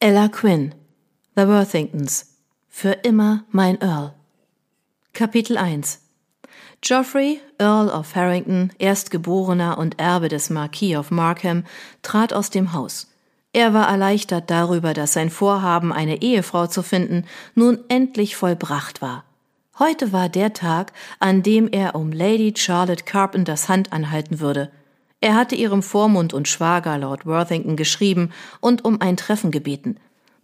Ella Quinn, The Worthingtons, für immer mein Earl. Kapitel 1 Geoffrey, Earl of Harrington, Erstgeborener und Erbe des Marquis of Markham, trat aus dem Haus. Er war erleichtert darüber, dass sein Vorhaben, eine Ehefrau zu finden, nun endlich vollbracht war. Heute war der Tag, an dem er um Lady Charlotte Carpenters Hand anhalten würde. Er hatte ihrem Vormund und Schwager Lord Worthington geschrieben und um ein Treffen gebeten.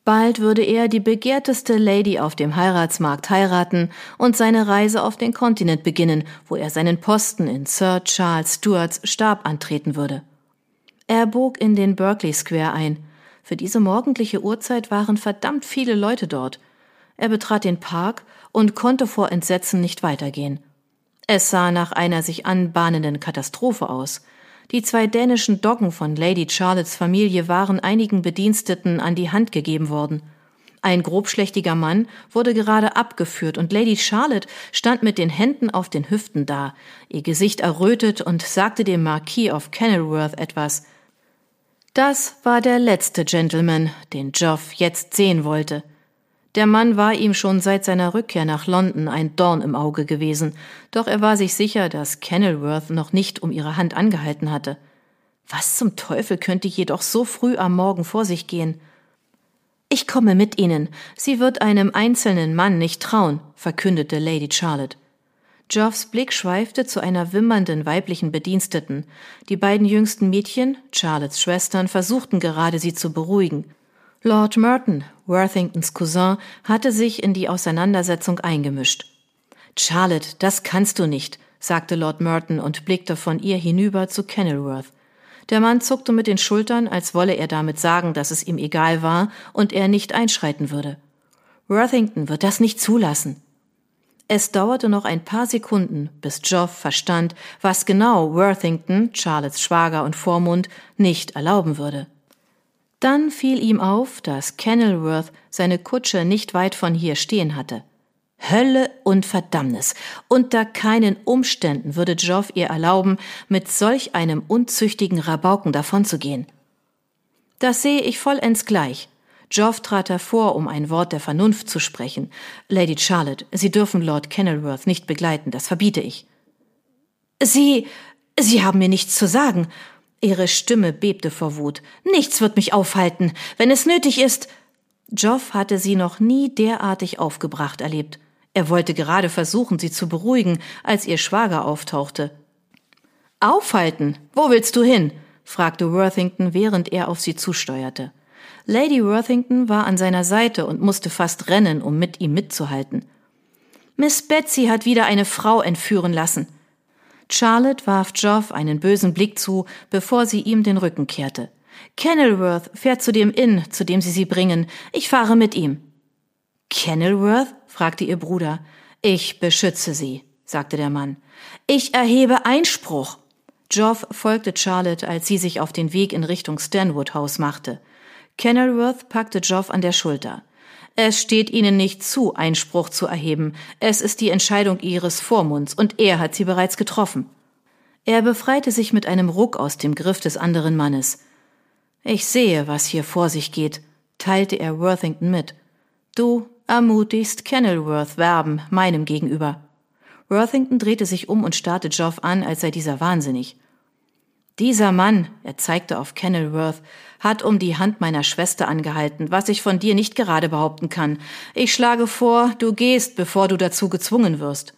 Bald würde er die begehrteste Lady auf dem Heiratsmarkt heiraten und seine Reise auf den Kontinent beginnen, wo er seinen Posten in Sir Charles Stuarts Stab antreten würde. Er bog in den Berkeley Square ein. Für diese morgendliche Uhrzeit waren verdammt viele Leute dort. Er betrat den Park und konnte vor Entsetzen nicht weitergehen. Es sah nach einer sich anbahnenden Katastrophe aus. Die zwei dänischen Doggen von Lady Charlottes Familie waren einigen Bediensteten an die Hand gegeben worden. Ein grobschlächtiger Mann wurde gerade abgeführt und Lady Charlotte stand mit den Händen auf den Hüften da, ihr Gesicht errötet und sagte dem Marquis of Kenilworth etwas. Das war der letzte Gentleman, den Geoff jetzt sehen wollte. Der Mann war ihm schon seit seiner Rückkehr nach London ein Dorn im Auge gewesen, doch er war sich sicher, dass Kenilworth noch nicht um ihre Hand angehalten hatte. Was zum Teufel könnte jedoch so früh am Morgen vor sich gehen? Ich komme mit Ihnen. Sie wird einem einzelnen Mann nicht trauen, verkündete Lady Charlotte. Geoffs Blick schweifte zu einer wimmernden weiblichen Bediensteten. Die beiden jüngsten Mädchen, Charlottes Schwestern, versuchten gerade, sie zu beruhigen. Lord Merton, Worthingtons Cousin, hatte sich in die Auseinandersetzung eingemischt. Charlotte, das kannst du nicht, sagte Lord Merton und blickte von ihr hinüber zu Kenilworth. Der Mann zuckte mit den Schultern, als wolle er damit sagen, dass es ihm egal war und er nicht einschreiten würde. Worthington wird das nicht zulassen. Es dauerte noch ein paar Sekunden, bis Geoff verstand, was genau Worthington, Charlottes Schwager und Vormund, nicht erlauben würde. Dann fiel ihm auf, dass Kenilworth seine Kutsche nicht weit von hier stehen hatte. Hölle und Verdammnis. Unter keinen Umständen würde Geoff ihr erlauben, mit solch einem unzüchtigen Rabauken davonzugehen. Das sehe ich vollends gleich. Geoff trat hervor, um ein Wort der Vernunft zu sprechen. Lady Charlotte, Sie dürfen Lord Kenilworth nicht begleiten, das verbiete ich. Sie, Sie haben mir nichts zu sagen. Ihre Stimme bebte vor Wut. Nichts wird mich aufhalten, wenn es nötig ist. Joff hatte sie noch nie derartig aufgebracht erlebt. Er wollte gerade versuchen, sie zu beruhigen, als ihr Schwager auftauchte. Aufhalten? Wo willst du hin? fragte Worthington, während er auf sie zusteuerte. Lady Worthington war an seiner Seite und musste fast rennen, um mit ihm mitzuhalten. Miss Betsy hat wieder eine Frau entführen lassen. Charlotte warf Geoff einen bösen Blick zu, bevor sie ihm den Rücken kehrte. Kenilworth fährt zu dem Inn, zu dem Sie sie bringen. Ich fahre mit ihm. Kenilworth? fragte ihr Bruder. Ich beschütze Sie, sagte der Mann. Ich erhebe Einspruch. Geoff folgte Charlotte, als sie sich auf den Weg in Richtung Stanwood House machte. Kenilworth packte Geoff an der Schulter. Es steht Ihnen nicht zu, Einspruch zu erheben. Es ist die Entscheidung Ihres Vormunds, und er hat sie bereits getroffen. Er befreite sich mit einem Ruck aus dem Griff des anderen Mannes. Ich sehe, was hier vor sich geht, teilte er Worthington mit. Du ermutigst Kenilworth werben, meinem gegenüber. Worthington drehte sich um und starrte Geoff an, als sei dieser wahnsinnig. Dieser Mann, er zeigte auf Kenilworth, hat um die Hand meiner Schwester angehalten, was ich von dir nicht gerade behaupten kann. Ich schlage vor, du gehst, bevor du dazu gezwungen wirst.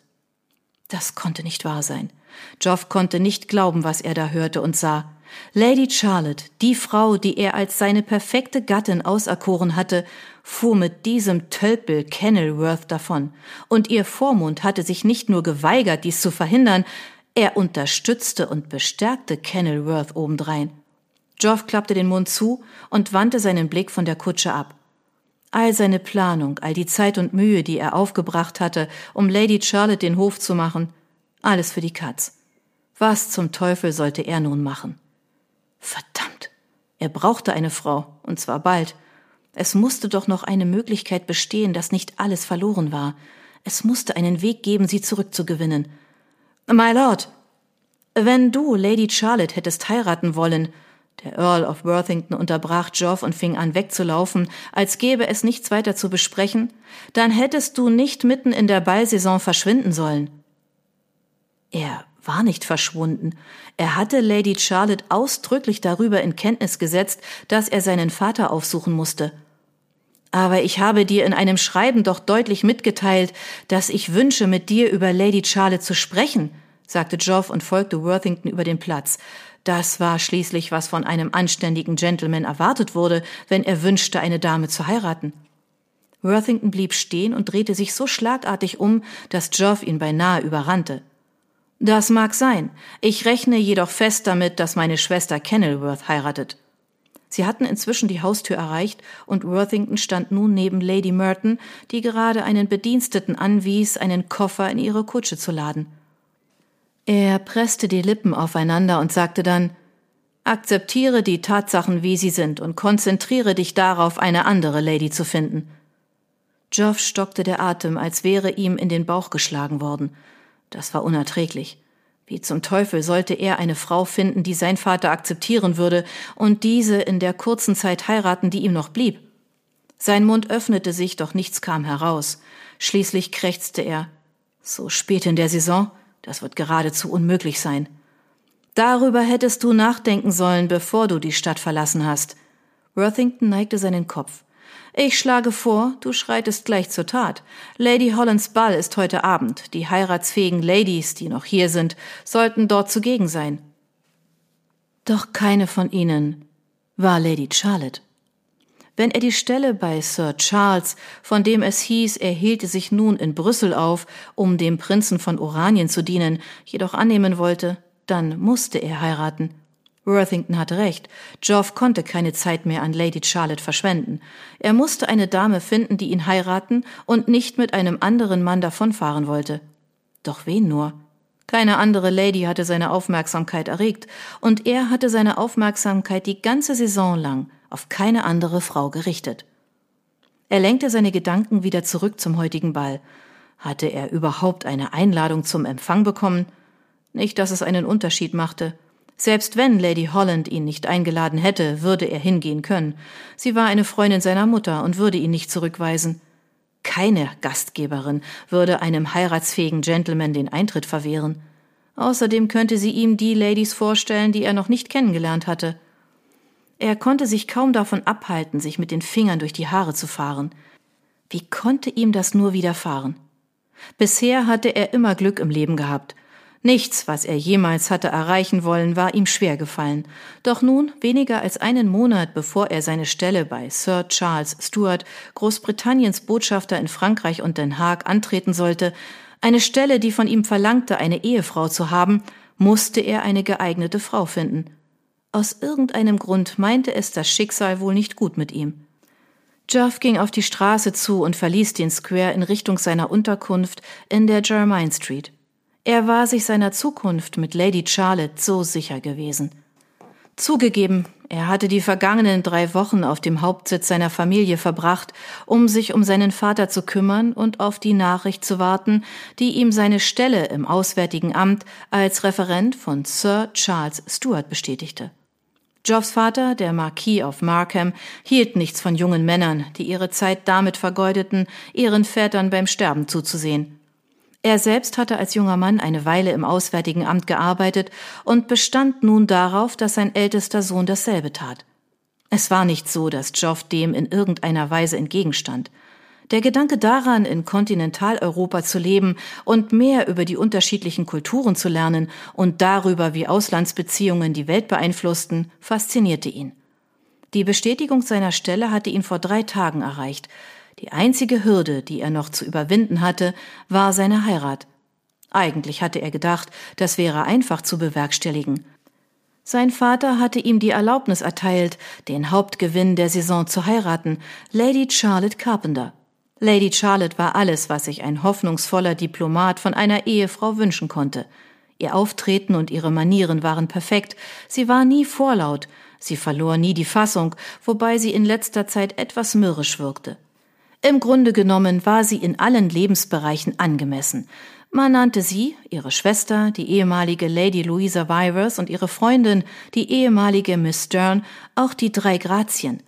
Das konnte nicht wahr sein. Geoff konnte nicht glauben, was er da hörte und sah. Lady Charlotte, die Frau, die er als seine perfekte Gattin auserkoren hatte, fuhr mit diesem Tölpel Kenilworth davon, und ihr Vormund hatte sich nicht nur geweigert, dies zu verhindern, er unterstützte und bestärkte Kenilworth obendrein. Geoff klappte den Mund zu und wandte seinen Blick von der Kutsche ab. All seine Planung, all die Zeit und Mühe, die er aufgebracht hatte, um Lady Charlotte den Hof zu machen, alles für die Katz. Was zum Teufel sollte er nun machen? Verdammt! Er brauchte eine Frau, und zwar bald. Es musste doch noch eine Möglichkeit bestehen, dass nicht alles verloren war. Es musste einen Weg geben, sie zurückzugewinnen. My Lord, wenn du Lady Charlotte hättest heiraten wollen, Der Earl of Worthington unterbrach Geoff und fing an wegzulaufen, als gäbe es nichts weiter zu besprechen. Dann hättest du nicht mitten in der Ballsaison verschwinden sollen. Er war nicht verschwunden. Er hatte Lady Charlotte ausdrücklich darüber in Kenntnis gesetzt, dass er seinen Vater aufsuchen musste. Aber ich habe dir in einem Schreiben doch deutlich mitgeteilt, dass ich wünsche, mit dir über Lady Charlotte zu sprechen, sagte Geoff und folgte Worthington über den Platz. Das war schließlich, was von einem anständigen Gentleman erwartet wurde, wenn er wünschte, eine Dame zu heiraten. Worthington blieb stehen und drehte sich so schlagartig um, dass Geoff ihn beinahe überrannte. Das mag sein. Ich rechne jedoch fest damit, dass meine Schwester Kenilworth heiratet. Sie hatten inzwischen die Haustür erreicht und Worthington stand nun neben Lady Merton, die gerade einen Bediensteten anwies, einen Koffer in ihre Kutsche zu laden. Er presste die Lippen aufeinander und sagte dann Akzeptiere die Tatsachen, wie sie sind, und konzentriere dich darauf, eine andere Lady zu finden. Geoff stockte der Atem, als wäre ihm in den Bauch geschlagen worden. Das war unerträglich. Wie zum Teufel sollte er eine Frau finden, die sein Vater akzeptieren würde und diese in der kurzen Zeit heiraten, die ihm noch blieb? Sein Mund öffnete sich, doch nichts kam heraus. Schließlich krächzte er. So spät in der Saison? Das wird geradezu unmöglich sein. Darüber hättest du nachdenken sollen, bevor du die Stadt verlassen hast. Worthington neigte seinen Kopf. Ich schlage vor, du schreitest gleich zur Tat. Lady Hollands Ball ist heute Abend. Die heiratsfähigen Ladies, die noch hier sind, sollten dort zugegen sein. Doch keine von ihnen war Lady Charlotte. Wenn er die Stelle bei Sir Charles, von dem es hieß, er hielte sich nun in Brüssel auf, um dem Prinzen von Oranien zu dienen, jedoch annehmen wollte, dann musste er heiraten. Worthington hatte recht. Geoff konnte keine Zeit mehr an Lady Charlotte verschwenden. Er musste eine Dame finden, die ihn heiraten und nicht mit einem anderen Mann davonfahren wollte. Doch wen nur? Keine andere Lady hatte seine Aufmerksamkeit erregt, und er hatte seine Aufmerksamkeit die ganze Saison lang auf keine andere Frau gerichtet. Er lenkte seine Gedanken wieder zurück zum heutigen Ball. Hatte er überhaupt eine Einladung zum Empfang bekommen? Nicht, dass es einen Unterschied machte. Selbst wenn Lady Holland ihn nicht eingeladen hätte, würde er hingehen können. Sie war eine Freundin seiner Mutter und würde ihn nicht zurückweisen. Keine Gastgeberin würde einem heiratsfähigen Gentleman den Eintritt verwehren. Außerdem könnte sie ihm die Ladies vorstellen, die er noch nicht kennengelernt hatte. Er konnte sich kaum davon abhalten, sich mit den Fingern durch die Haare zu fahren. Wie konnte ihm das nur widerfahren? Bisher hatte er immer Glück im Leben gehabt, Nichts, was er jemals hatte erreichen wollen, war ihm schwer gefallen. Doch nun, weniger als einen Monat bevor er seine Stelle bei Sir Charles Stuart, Großbritanniens Botschafter in Frankreich und Den Haag, antreten sollte, eine Stelle, die von ihm verlangte, eine Ehefrau zu haben, musste er eine geeignete Frau finden. Aus irgendeinem Grund meinte es das Schicksal wohl nicht gut mit ihm. Geoff ging auf die Straße zu und verließ den Square in Richtung seiner Unterkunft in der Jermyn Street. Er war sich seiner Zukunft mit Lady Charlotte so sicher gewesen. Zugegeben, er hatte die vergangenen drei Wochen auf dem Hauptsitz seiner Familie verbracht, um sich um seinen Vater zu kümmern und auf die Nachricht zu warten, die ihm seine Stelle im Auswärtigen Amt als Referent von Sir Charles Stuart bestätigte. Joffs Vater, der Marquis of Markham, hielt nichts von jungen Männern, die ihre Zeit damit vergeudeten, ihren Vätern beim Sterben zuzusehen. Er selbst hatte als junger Mann eine Weile im Auswärtigen Amt gearbeitet und bestand nun darauf, dass sein ältester Sohn dasselbe tat. Es war nicht so, dass Geoff dem in irgendeiner Weise entgegenstand. Der Gedanke daran, in Kontinentaleuropa zu leben und mehr über die unterschiedlichen Kulturen zu lernen und darüber, wie Auslandsbeziehungen die Welt beeinflussten, faszinierte ihn. Die Bestätigung seiner Stelle hatte ihn vor drei Tagen erreicht, die einzige Hürde, die er noch zu überwinden hatte, war seine Heirat. Eigentlich hatte er gedacht, das wäre einfach zu bewerkstelligen. Sein Vater hatte ihm die Erlaubnis erteilt, den Hauptgewinn der Saison zu heiraten, Lady Charlotte Carpenter. Lady Charlotte war alles, was sich ein hoffnungsvoller Diplomat von einer Ehefrau wünschen konnte. Ihr Auftreten und ihre Manieren waren perfekt, sie war nie vorlaut, sie verlor nie die Fassung, wobei sie in letzter Zeit etwas mürrisch wirkte. Im Grunde genommen war sie in allen Lebensbereichen angemessen. Man nannte sie, ihre Schwester, die ehemalige Lady Louisa Vivers und ihre Freundin, die ehemalige Miss Stern, auch die drei Grazien.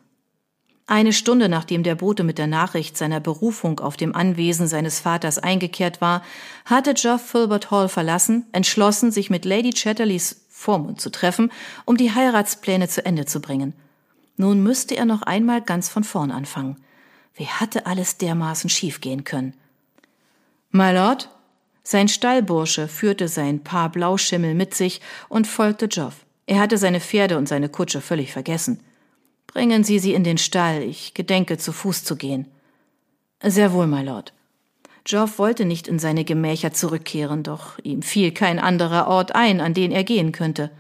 Eine Stunde nachdem der Bote mit der Nachricht seiner Berufung auf dem Anwesen seines Vaters eingekehrt war, hatte Geoff Filbert Hall verlassen, entschlossen, sich mit Lady Chatterleys Vormund zu treffen, um die Heiratspläne zu Ende zu bringen. Nun müsste er noch einmal ganz von vorn anfangen. Wie hatte alles dermaßen schiefgehen können? My Lord, sein Stallbursche führte sein Paar Blauschimmel mit sich und folgte Geoff. Er hatte seine Pferde und seine Kutsche völlig vergessen. Bringen Sie sie in den Stall, ich gedenke zu Fuß zu gehen. Sehr wohl, my Lord. Geoff wollte nicht in seine Gemächer zurückkehren, doch ihm fiel kein anderer Ort ein, an den er gehen könnte.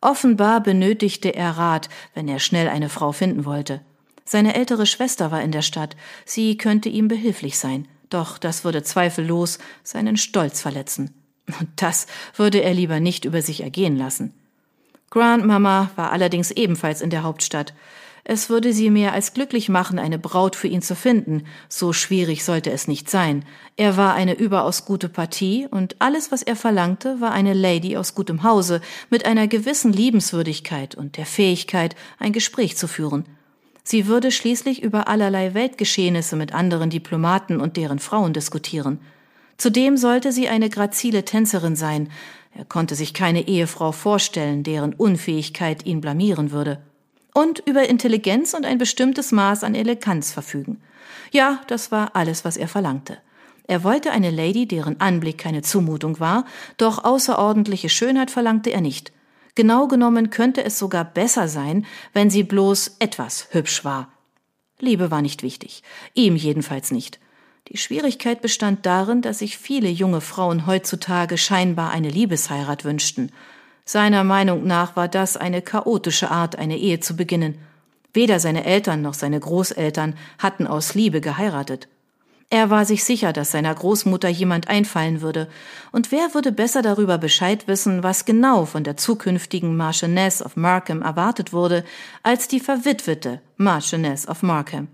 Offenbar benötigte er Rat, wenn er schnell eine Frau finden wollte. Seine ältere Schwester war in der Stadt, sie könnte ihm behilflich sein, doch das würde zweifellos seinen Stolz verletzen. Und das würde er lieber nicht über sich ergehen lassen. Grandmama war allerdings ebenfalls in der Hauptstadt. Es würde sie mehr als glücklich machen, eine Braut für ihn zu finden. So schwierig sollte es nicht sein. Er war eine überaus gute Partie, und alles, was er verlangte, war eine Lady aus gutem Hause, mit einer gewissen Liebenswürdigkeit und der Fähigkeit, ein Gespräch zu führen. Sie würde schließlich über allerlei Weltgeschehnisse mit anderen Diplomaten und deren Frauen diskutieren. Zudem sollte sie eine grazile Tänzerin sein. Er konnte sich keine Ehefrau vorstellen, deren Unfähigkeit ihn blamieren würde und über Intelligenz und ein bestimmtes Maß an Eleganz verfügen. Ja, das war alles, was er verlangte. Er wollte eine Lady, deren Anblick keine Zumutung war, doch außerordentliche Schönheit verlangte er nicht. Genau genommen könnte es sogar besser sein, wenn sie bloß etwas hübsch war. Liebe war nicht wichtig, ihm jedenfalls nicht. Die Schwierigkeit bestand darin, dass sich viele junge Frauen heutzutage scheinbar eine Liebesheirat wünschten. Seiner Meinung nach war das eine chaotische Art, eine Ehe zu beginnen. Weder seine Eltern noch seine Großeltern hatten aus Liebe geheiratet. Er war sich sicher, dass seiner Großmutter jemand einfallen würde, und wer würde besser darüber Bescheid wissen, was genau von der zukünftigen Marchioness of Markham erwartet wurde, als die verwitwete Marchioness of Markham.